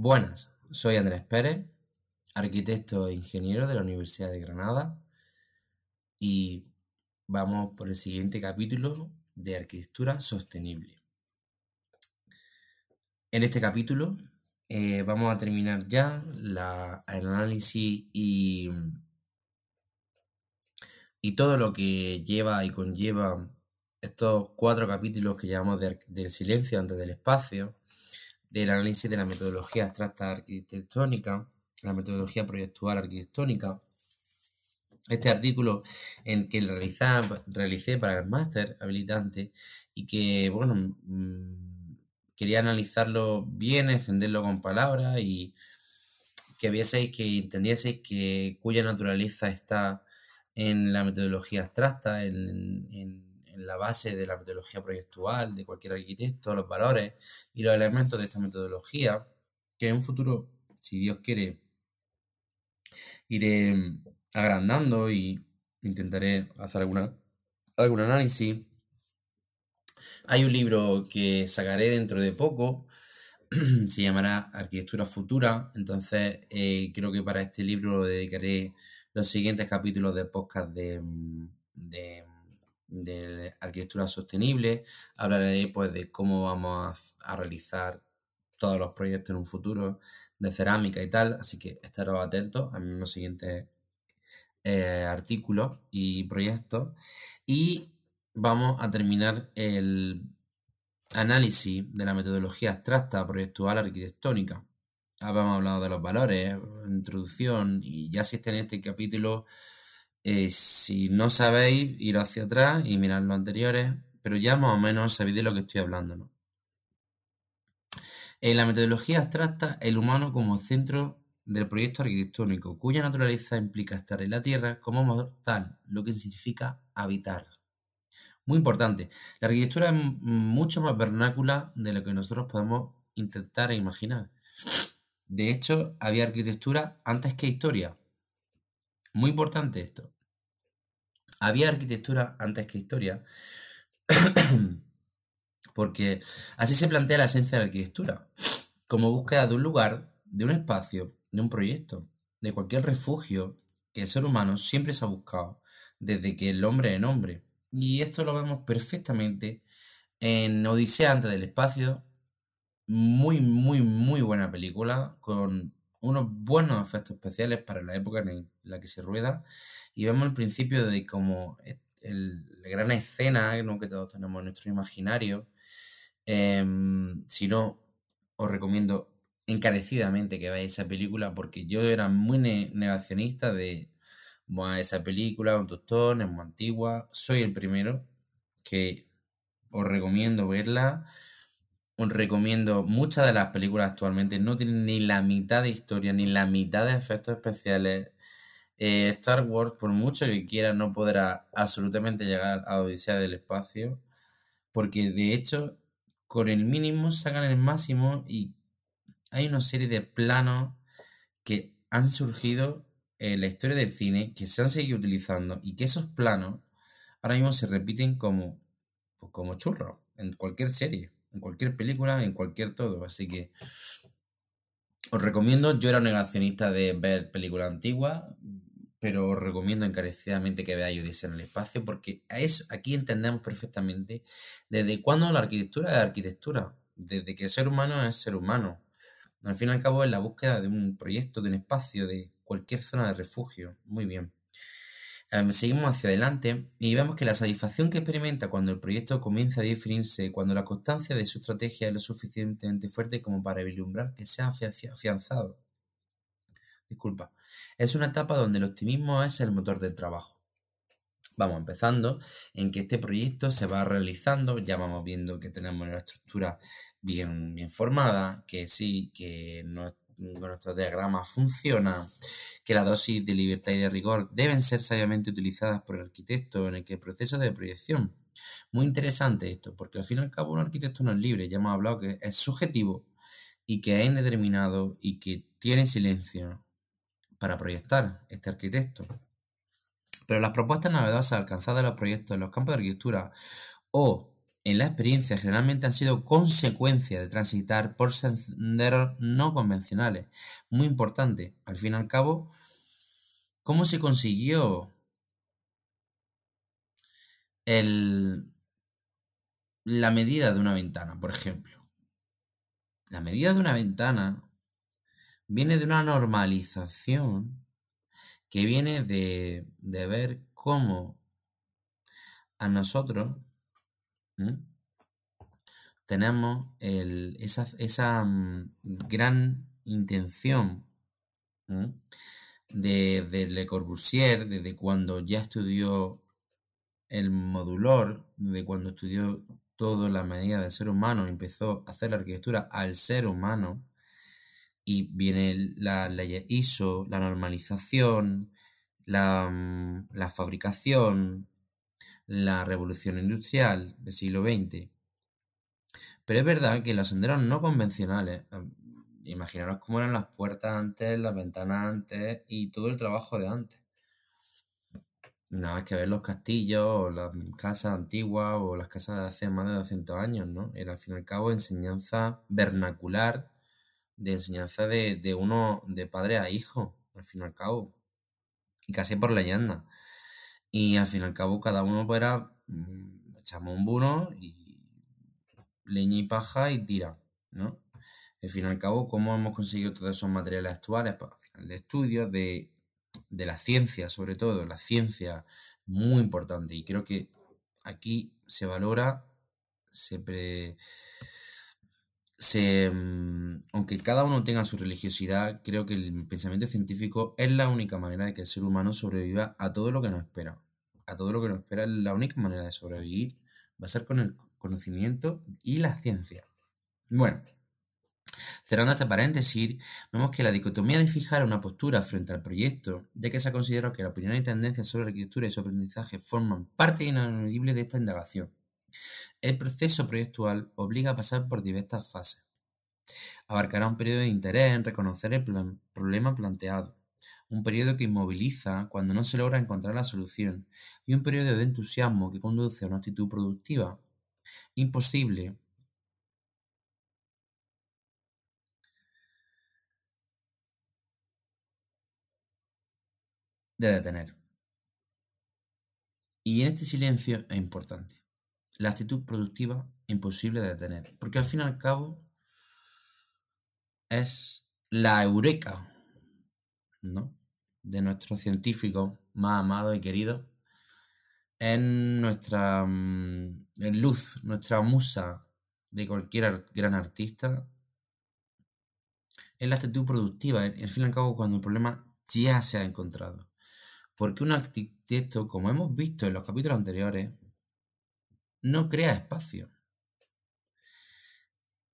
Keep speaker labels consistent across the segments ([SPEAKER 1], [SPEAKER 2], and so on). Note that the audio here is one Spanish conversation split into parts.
[SPEAKER 1] Buenas, soy Andrés Pérez, arquitecto e ingeniero de la Universidad de Granada y vamos por el siguiente capítulo de arquitectura sostenible. En este capítulo eh, vamos a terminar ya la, el análisis y, y todo lo que lleva y conlleva estos cuatro capítulos que llamamos del silencio antes del espacio, del análisis de la metodología abstracta arquitectónica, la metodología proyectual arquitectónica. Este artículo en que realicé para el máster habilitante y que, bueno, mm, quería analizarlo bien, encenderlo con palabras y que vieseis, que entendieseis que cuya naturaleza está en la metodología abstracta, en la base de la metodología proyectual de cualquier arquitecto, los valores y los elementos de esta metodología, que en un futuro, si Dios quiere, iré agrandando y intentaré hacer alguna, algún análisis. Hay un libro que sacaré dentro de poco, se llamará Arquitectura Futura, entonces eh, creo que para este libro dedicaré los siguientes capítulos de podcast de, de de arquitectura sostenible, hablaré pues de cómo vamos a, realizar todos los proyectos en un futuro de cerámica y tal, así que estaros atentos a mis siguientes eh, artículos y proyectos. Y vamos a terminar el análisis de la metodología abstracta proyectual arquitectónica. Habíamos hablado de los valores, introducción y ya existe en este capítulo eh, si no sabéis, ir hacia atrás y mirar los anteriores, pero ya más o menos sabéis de lo que estoy hablando, ¿no? En la metodología abstracta, el humano como centro del proyecto arquitectónico, cuya naturaleza implica estar en la Tierra como mortal, lo que significa habitar. Muy importante, la arquitectura es mucho más vernácula de lo que nosotros podemos intentar e imaginar. De hecho, había arquitectura antes que historia. Muy importante esto. Había arquitectura antes que historia, porque así se plantea la esencia de la arquitectura, como búsqueda de un lugar, de un espacio, de un proyecto, de cualquier refugio que el ser humano siempre se ha buscado, desde que el hombre es hombre. Y esto lo vemos perfectamente en Odisea antes del espacio, muy, muy, muy buena película, con unos buenos efectos especiales para la época en la que se rueda y vemos el principio de como el, la gran escena que todos tenemos en nuestro imaginario. Em, si no, os recomiendo encarecidamente que veáis esa película porque yo era muy negacionista de esa película, un tostón, es muy antigua. Soy el primero que os recomiendo verla recomiendo muchas de las películas actualmente no tienen ni la mitad de historia ni la mitad de efectos especiales. Eh, Star Wars, por mucho que quiera, no podrá absolutamente llegar a Odisea del Espacio, porque de hecho, con el mínimo sacan el máximo y hay una serie de planos que han surgido en la historia del cine, que se han seguido utilizando y que esos planos ahora mismo se repiten como, pues como churros en cualquier serie en cualquier película, en cualquier todo. Así que os recomiendo, yo era un negacionista de ver películas antiguas, pero os recomiendo encarecidamente que veáis Odisea en el espacio, porque es, aquí entendemos perfectamente desde cuándo la arquitectura es arquitectura, desde que el ser humano es ser humano. Al fin y al cabo es la búsqueda de un proyecto, de un espacio, de cualquier zona de refugio. Muy bien. Seguimos hacia adelante y vemos que la satisfacción que experimenta cuando el proyecto comienza a definirse, cuando la constancia de su estrategia es lo suficientemente fuerte como para vislumbrar que se ha afianzado. Disculpa. Es una etapa donde el optimismo es el motor del trabajo. Vamos empezando en que este proyecto se va realizando, ya vamos viendo que tenemos una estructura bien, bien formada, que sí, que nuestro diagrama funciona, que la dosis de libertad y de rigor deben ser sabiamente utilizadas por el arquitecto en el proceso de proyección. Muy interesante esto, porque al fin y al cabo un arquitecto no es libre, ya hemos hablado que es subjetivo y que es indeterminado y que tiene silencio para proyectar este arquitecto. Pero las propuestas novedosas alcanzadas en los proyectos en los campos de arquitectura o en la experiencia generalmente han sido consecuencia de transitar por senderos no convencionales. Muy importante, al fin y al cabo, ¿cómo se consiguió el, la medida de una ventana, por ejemplo? La medida de una ventana viene de una normalización que viene de, de ver cómo a nosotros tenemos esa, mm, gran intención de, Le Corbusier, desde cuando ya estudió el modulor, desde cuando estudió toda la medida del ser humano, empezó a hacer la arquitectura al ser humano, y viene la ley ISO, la normalización, la, mm, la fabricación, la revolución industrial del siglo XX. Pero es verdad que los senderos no convencionales, imaginaros cómo eran las puertas antes, las ventanas antes y todo el trabajo de antes. Nada más que ver los castillos o las casas antiguas o las casas de hace más de 200 años, ¿no? Era al fin y al cabo enseñanza vernacular, de enseñanza de, de uno, de padre a hijo, al fin y al cabo. Y casi por leyenda. Y al fin y al cabo cada uno pues era, mm, echamos un buno y leña y paja y tira, ¿no? Al fin y al cabo, ¿cómo hemos conseguido todos esos materiales actuales? Pues al final de estudios, de, de la ciencia sobre todo, la ciencia muy importante y creo que aquí se valora, se, se mm, aunque cada uno tenga su religiosidad, creo que el pensamiento científico es la única manera de que el ser humano sobreviva a todo lo que nos espera. A todo lo que nos espera, la única manera de sobrevivir va a ser con el conocimiento y la ciencia. Bueno, cerrando este paréntesis, vemos que la dicotomía de fijar una postura frente al proyecto, ya que se ha considerado que la opinión y tendencia sobre la arquitectura y su aprendizaje forman parte ineludible de esta indagación. El proceso proyectual obliga a pasar por diversas fases. Abarcará un periodo de interés en reconocer el problema planteado, un periodo que inmoviliza cuando no se logra encontrar la solución y un periodo de entusiasmo que conduce a una actitud productiva imposible de detener. Y en este silencio es importante. La actitud productiva imposible de detener. Porque al fin y al cabo es la eureka, ¿no? De nuestro científico más amado y querido. Es nuestra mm, luz, nuestra musa de cualquier gran artista. Es la actitud productiva. Al fin y al cabo, cuando el problema ya se ha encontrado. Porque un arquitecto, como hemos visto en los capítulos anteriores, no crea espacio.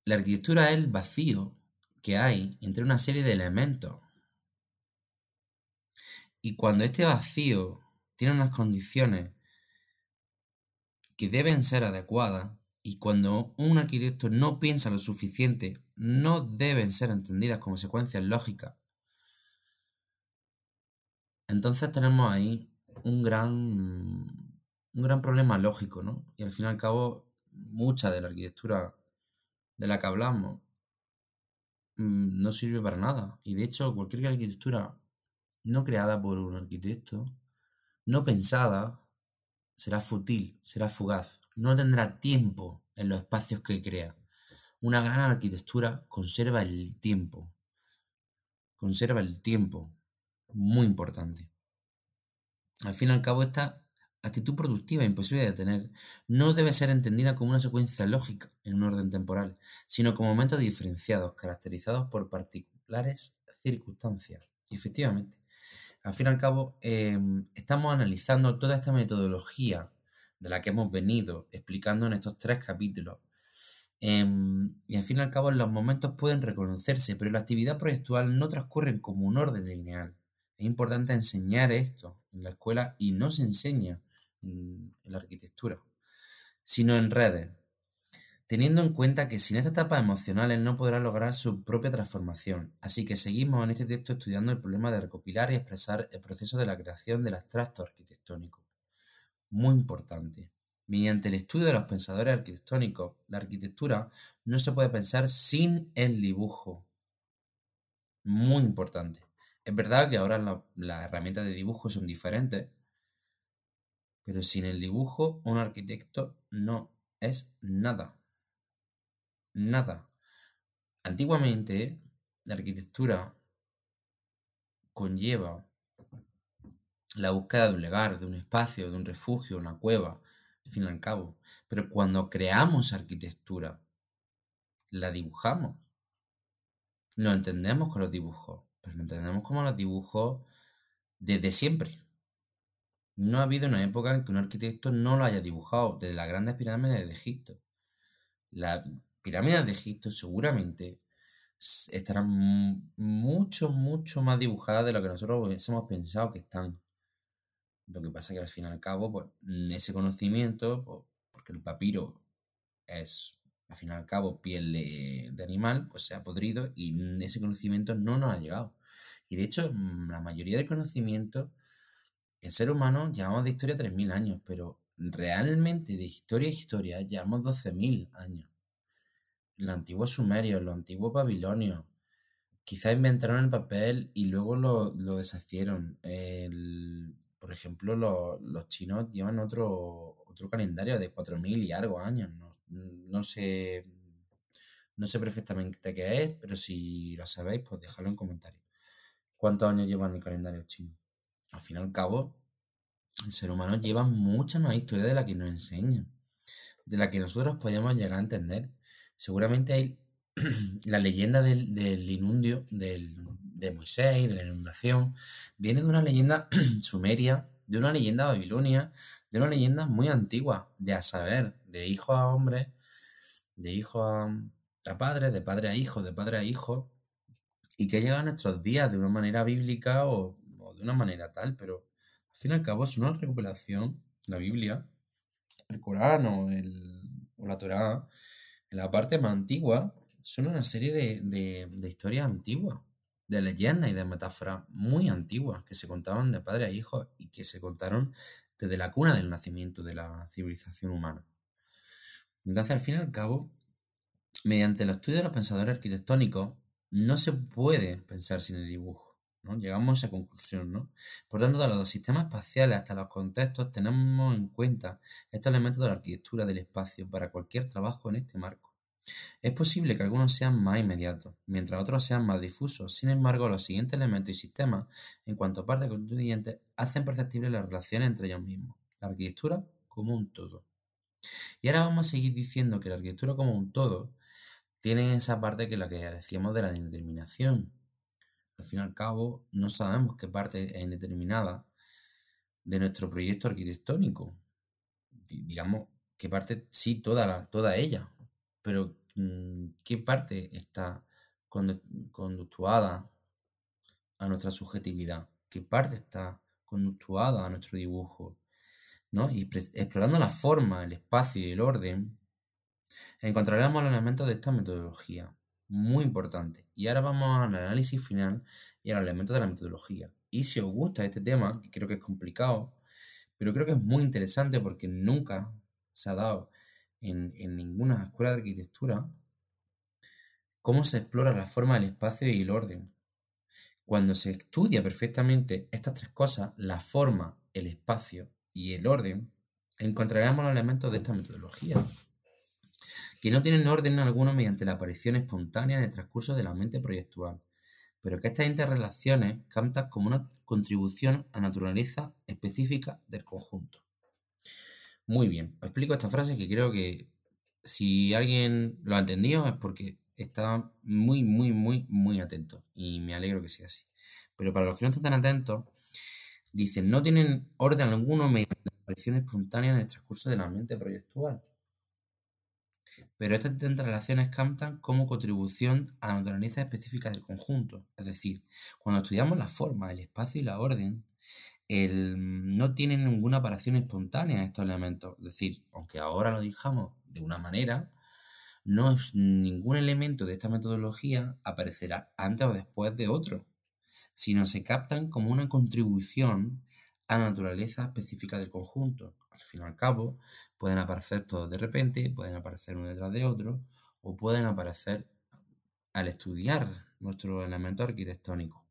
[SPEAKER 1] La arquitectura es el vacío que hay entre una serie de elementos. Y cuando este vacío tiene unas condiciones que deben ser adecuadas, y cuando un arquitecto no piensa lo suficiente, no deben ser entendidas como secuencias lógicas, entonces tenemos ahí un gran un gran problema lógico, ¿no? Y al fin y al cabo, mucha de la arquitectura de la que hablamos mm, no sirve para nada. Y de hecho, cualquier arquitectura no creada por un arquitecto, no pensada, será fútil, será fugaz, no tendrá tiempo en los espacios que crea. Una gran arquitectura conserva el tiempo. Conserva el tiempo. Muy importante. Al fin y al cabo, esta actitud productiva imposible de tener, no debe ser entendida como una secuencia lógica en un orden temporal, sino como momentos diferenciados, caracterizados por particulares circunstancias. Y efectivamente, al fin y al cabo, em, estamos analizando toda esta metodología de la que hemos venido explicando en estos tres capítulos. Em, y al fin y al cabo, los momentos pueden reconocerse, pero la actividad proyectual no transcurre como un orden lineal. Es importante enseñar esto en la escuela y no se enseña en, la arquitectura, sino en redes, teniendo en cuenta que sin esta etapa emocionales no podrá lograr su propia transformación. Así que seguimos en este texto estudiando el problema de recopilar y expresar el proceso de la creación del abstracto arquitectónico. Muy importante. Mediante el estudio de los pensadores arquitectónicos, la arquitectura no se puede pensar sin el dibujo. Muy importante. Es verdad que ahora las herramientas de dibujo son diferentes, pero sin el dibujo un arquitecto no es nada. Nada. Antiguamente la arquitectura conlleva la búsqueda de un lugar, de un espacio, de un refugio, una cueva, al fin y al cabo. Pero cuando creamos arquitectura, la dibujamos. Lo entendemos con los dibujos, pero lo entendemos como los dibujos desde siempre. No ha habido una época en que un arquitecto no lo haya dibujado, desde las grandes pirámides de Egipto. Las pirámides de Egipto seguramente estarán mucho, mucho más dibujadas de lo que nosotros hemos pensado que están. Lo que pasa es que al fin y al cabo, pues, ese conocimiento, pues, porque el papiro es, al fin y al cabo, piel de, animal, pues se ha podrido y ese conocimiento no nos ha llegado. Y de hecho, mm, la mayoría del conocimiento, el ser humano llevamos de historia 3.000 años, pero realmente de historia a historia llevamos 12.000 años. Los antiguos sumerios, los antiguos babilonios, quizás inventaron el papel y luego lo, lo deshacieron. Por ejemplo, los, chinos llevan otro, otro calendario de 4.000 y algo años. No, sé, no sé perfectamente qué es, pero si lo sabéis, pues dejadlo en comentarios. ¿Cuántos años llevan el calendario chino? Al fin y al cabo, el ser humano lleva mucha más historia de la que nos enseña, de la que nosotros podemos llegar a entender. Seguramente hay la leyenda del, del inundio, del, de Moisés, de la inundación, viene de una leyenda sumeria, de una leyenda babilonia, de una leyenda muy antigua, de a saber, de hijo a hombre, de hijo a, padre, de padre a hijo, de padre a hijo, y que llega a nuestros días de una manera bíblica o, una manera tal, pero al fin y al cabo es una recuperación, la Biblia, el Corán o, la Torá, en la parte más antigua, son una serie de, de, de historias antiguas de leyendas y de metáforas muy antiguas que se contaban de padre a hijo y que se contaron desde la cuna del nacimiento de la civilización humana. Entonces, al fin y al cabo, mediante el estudio de los pensadores arquitectónicos, no se puede pensar sin el dibujo. ¿No? Llegamos a esa conclusión. ¿no? Por tanto, de los sistemas espaciales hasta los contextos, tenemos en cuenta estos elementos de la arquitectura del espacio para cualquier trabajo en este marco. Es posible que algunos sean más inmediatos, mientras otros sean más difusos. Sin embargo, los siguientes elementos y sistemas, en cuanto a partes constituyentes, hacen perceptibles las relaciones entre ellos mismos. La arquitectura como un todo. Y ahora vamos a seguir diciendo que la arquitectura como un todo tiene esa parte que la que decíamos de la indeterminación. Al fin y al cabo, no sabemos qué parte es indeterminada de nuestro proyecto arquitectónico. Digamos, qué parte, sí, toda, toda ella, pero mm, ¿qué parte está conductuada a nuestra subjetividad? ¿Qué parte está conductuada a nuestro dibujo? ¿no? Y explorando la forma, el espacio y el orden, encontraremos los elementos de esta metodología. Muy importante. Y ahora vamos al análisis final y a los elementos de la metodología. Y si os gusta este tema, que creo que es complicado, pero creo que es muy interesante porque nunca se ha dado en, ninguna escuela de arquitectura cómo se explora la forma del espacio y el orden. Cuando se estudia perfectamente estas tres cosas, la forma, el espacio y el orden, encontraremos los elementos de esta metodología, que no tienen orden alguno mediante la aparición espontánea en el transcurso de la mente proyectual, pero que estas interrelaciones cantan como una contribución a la naturaleza específica del conjunto. Muy bien, os explico esta frase que creo que si alguien lo ha entendido es porque está muy, muy, muy, muy atento y me alegro que sea así. Pero para los que no están tan atentos, dicen, no tienen orden alguno mediante la aparición espontánea en el transcurso de la mente proyectual. Pero estas relaciones cantan como contribución a la naturaleza específica del conjunto. Es decir, cuando estudiamos la forma, el espacio y la orden, el, no tienen ninguna aparición espontánea estos elementos. Es decir, aunque ahora lo dijamos de una manera, no es, ningún elemento de esta metodología aparecerá antes o después de otro, sino se captan como una contribución a la naturaleza específica del conjunto. Al fin y al cabo, pueden aparecer todos de repente, pueden aparecer uno detrás de otro, o pueden aparecer al estudiar nuestro elemento arquitectónico.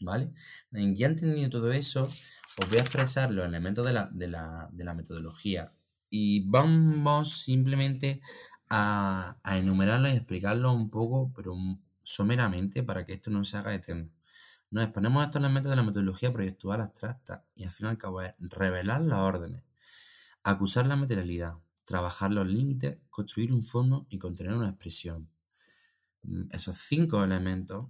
[SPEAKER 1] ¿Vale? Ya entendido todo eso, os voy a expresar los elementos de la, metodología y vamos simplemente a, a enumerarlos y explicarlos un poco, pero someramente para que esto no se haga eterno. Nos exponemos estos elementos de la metodología proyectual abstracta y al fin y al cabo es revelar las órdenes, acusar la materialidad, trabajar los límites, construir un fondo y contener una expresión. Mm, esos cinco elementos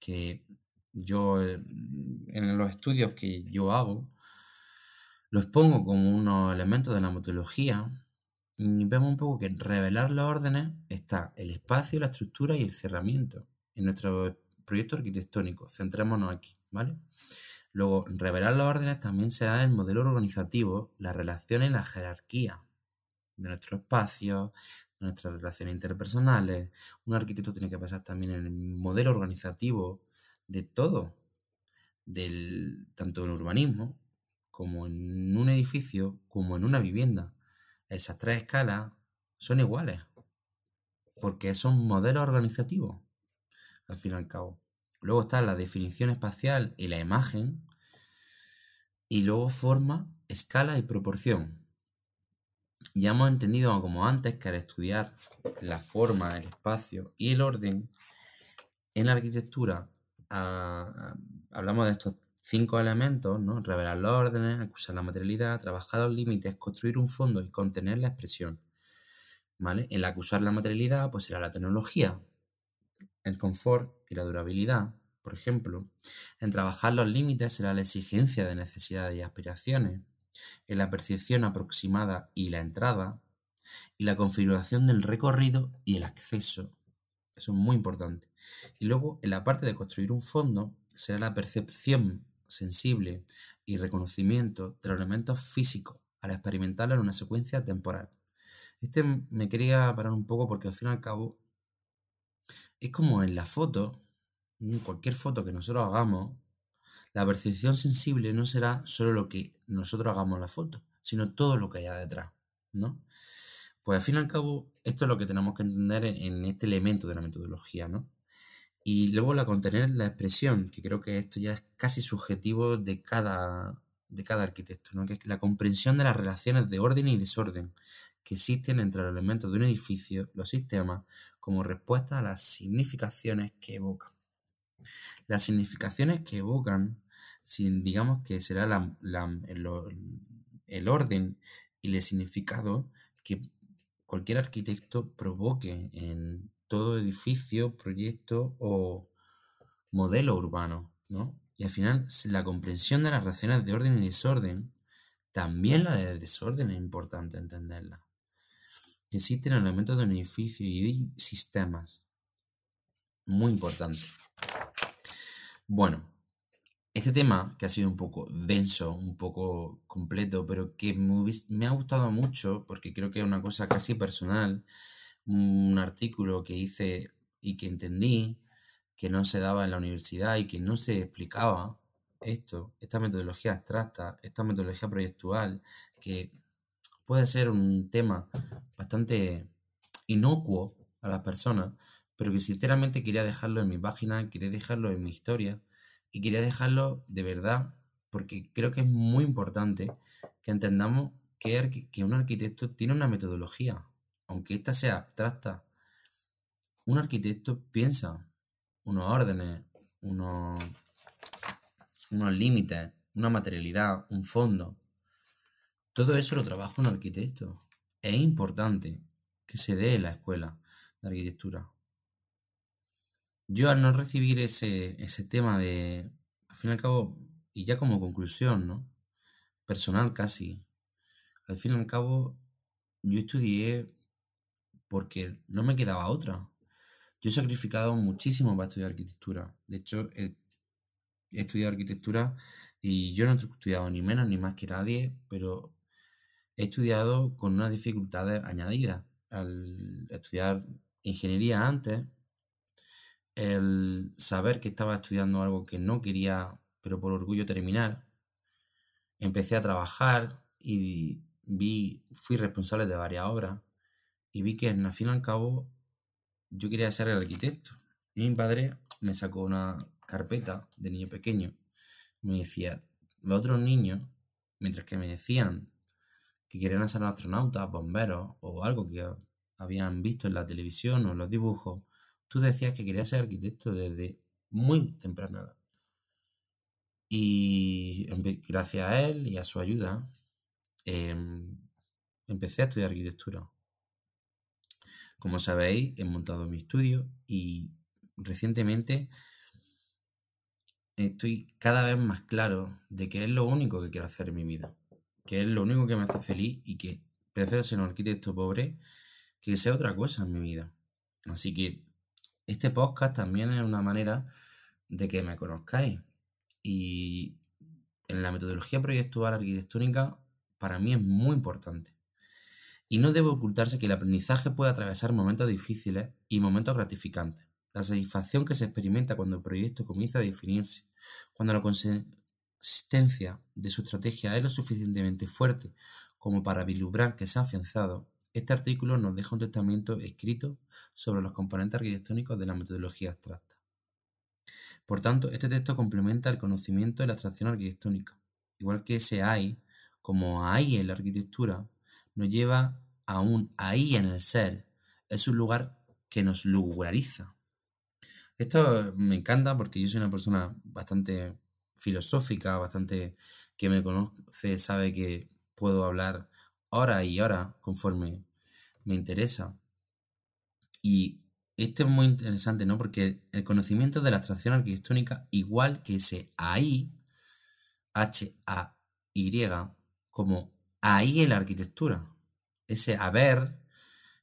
[SPEAKER 1] que yo eh, en los estudios que yo hago los pongo como unos elementos de la metodología y vemos un poco que en revelar las órdenes está el espacio, la estructura y el cerramiento. En nuestro proyecto arquitectónico, centrémonos aquí, ¿vale? Luego, revelar las órdenes también será el modelo organizativo, las relaciones y la jerarquía de nuestro espacio, de nuestras relaciones interpersonales. Un arquitecto tiene que pasar también en el modelo organizativo de todo, del, tanto en urbanismo, como en un edificio, como en una vivienda. Esas tres escalas son iguales, porque son modelos organizativos, al fin y al cabo. Luego está la definición espacial y la imagen, y luego forma, escala y proporción. Ya hemos entendido como antes que al estudiar la forma, el espacio y el orden en la arquitectura hablamos de estos cinco elementos, ¿no? Revelar los órdenes, acusar la materialidad, trabajar los límites, construir un fondo y contener la expresión. ¿Vale? El acusar la materialidad, pues será la tecnología, el confort y la durabilidad, por ejemplo. En trabajar los límites será la exigencia de necesidades y aspiraciones, en la percepción aproximada y la entrada, y la configuración del recorrido y el acceso. Eso es muy importante. Y luego, en la parte de construir un fondo, será la percepción sensible y reconocimiento de los elementos físicos al experimentarlo en una secuencia temporal. Este me quería parar un poco porque al fin y al cabo es como en la foto, en cualquier foto que nosotros hagamos, la percepción sensible no será solo lo que nosotros hagamos en la foto, sino todo lo que haya detrás, ¿no? Pues al fin y al cabo, esto es lo que tenemos que entender en este elemento de la metodología, ¿no? Y luego la contener la expresión, que creo que esto ya es casi subjetivo de cada, de cada arquitecto, ¿no? que es la comprensión de las relaciones de orden y desorden que existen entre los elementos de un edificio, los sistemas, como respuesta a las significaciones que evocan. Las significaciones que evocan, digamos que será el, orden y el significado que cualquier arquitecto provoque en todo edificio, proyecto o modelo urbano, ¿no? Y al final la comprensión de las relaciones de orden y desorden, también la de desorden es importante entenderla. Existen elementos de un edificio y sistemas. Muy importante. Bueno, este tema que ha sido un poco denso, un poco completo, pero que me, ha gustado mucho porque creo que es una cosa casi personal, un artículo que hice y que entendí que no se daba en la universidad y que no se explicaba esto, esta metodología abstracta, esta metodología proyectual, que puede ser un tema bastante inocuo a las personas, pero que sinceramente quería dejarlo en mi página, quería dejarlo en mi historia y quería dejarlo de verdad porque creo que es muy importante que entendamos que, un arquitecto tiene una metodología, aunque ésta sea abstracta. Un arquitecto piensa unos órdenes, unos, unos límites, una materialidad, un fondo, todo eso lo trabaja un arquitecto. Es importante que se dé en la escuela de arquitectura. Yo al no recibir ese, ese tema de, al fin y al cabo, y ya como conclusión, ¿no? Personal casi, al fin y al cabo, yo estudié porque no me quedaba otra. Yo he sacrificado muchísimo para estudiar arquitectura. De hecho, he, he estudiado arquitectura y yo no he estudiado ni menos ni más que nadie, pero he estudiado con unas dificultades añadidas. Al estudiar ingeniería antes, el saber que estaba estudiando algo que no quería pero por orgullo terminar. Empecé a trabajar y vi, fui responsable de varias obras y vi que al fin y al cabo yo quería ser el arquitecto. Y mi padre me sacó una carpeta de niño pequeño. Me decía, los otros niños, mientras que me decían que querían ser astronautas, bomberos o algo que habían visto en la televisión o en los dibujos, tú decías que querías ser arquitecto desde muy temprana edad. Y gracias a él y a su ayuda, em, empecé a estudiar arquitectura. Como sabéis, he montado mi estudio y recientemente estoy cada vez más claro de que es lo único que quiero hacer en mi vida, que es lo único que me hace feliz y que prefiero ser un arquitecto pobre que sea otra cosa en mi vida. Así que este podcast también es una manera de que me conozcáis. Y en la metodología proyectual arquitectónica para mí es muy importante. Y no debe ocultarse que el aprendizaje puede atravesar momentos difíciles y momentos gratificantes. La satisfacción que se experimenta cuando el proyecto comienza a definirse, cuando la consistencia de su estrategia es lo suficientemente fuerte como para vislumbrar que se ha afianzado, este artículo nos deja un testamento escrito sobre los componentes arquitectónicos de la metodología abstracta. Por tanto, este texto complementa el conocimiento de la abstracción arquitectónica, igual que ese hay, como ahí en la arquitectura, nos lleva a un ahí en el ser, es un lugar que nos lugariza. Esto me encanta porque yo soy una persona bastante filosófica, bastante que me conoce, sabe que puedo hablar hora y hora conforme me interesa. Y esto es muy interesante, ¿no? Porque el conocimiento de la abstracción arquitectónica, igual que ese ahí, H-A-Y, como ahí en la arquitectura, ese haber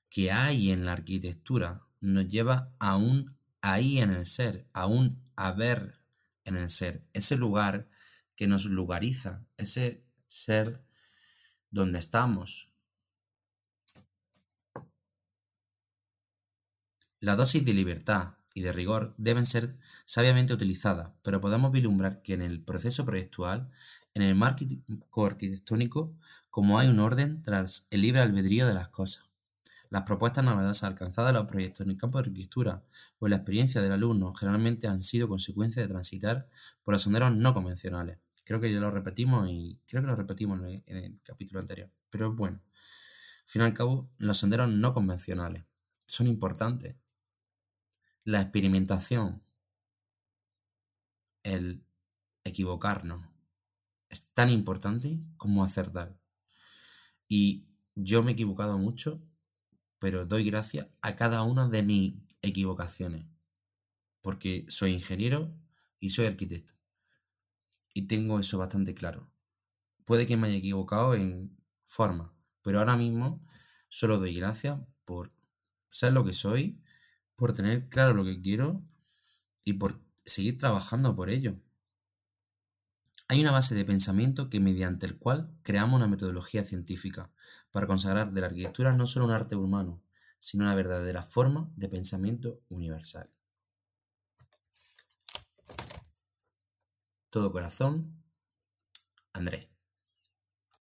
[SPEAKER 1] que hay en la arquitectura nos lleva a un ahí en el ser, a un haber en el ser, ese lugar que nos lugariza, ese ser donde estamos. La dosis de libertad y de rigor deben ser sabiamente utilizadas, pero podemos vislumbrar que en el proceso proyectual, en el marco arquitectónico, como hay un orden tras el libre albedrío de las cosas. Las propuestas novedosas alcanzadas en los proyectos en el campo de arquitectura o en la experiencia del alumno generalmente han sido consecuencia de transitar por los senderos no convencionales. Creo que ya lo repetimos y creo que lo repetimos en el, capítulo anterior, pero bueno. Al fin y al cabo, los senderos no convencionales son importantes. La experimentación, el equivocarnos, es tan importante como acertar. Y yo me he equivocado mucho pero doy gracias a cada una de mis equivocaciones, porque soy ingeniero y soy arquitecto. Y tengo eso bastante claro. Puede que me haya equivocado en forma, pero ahora mismo solo doy gracias por ser lo que soy, por tener claro lo que quiero y por seguir trabajando por ello. Hay una base de pensamiento que mediante el cual creamos una metodología científica para consagrar de la arquitectura no solo un arte humano, sino una verdadera forma de pensamiento universal. Todo corazón, Andrés.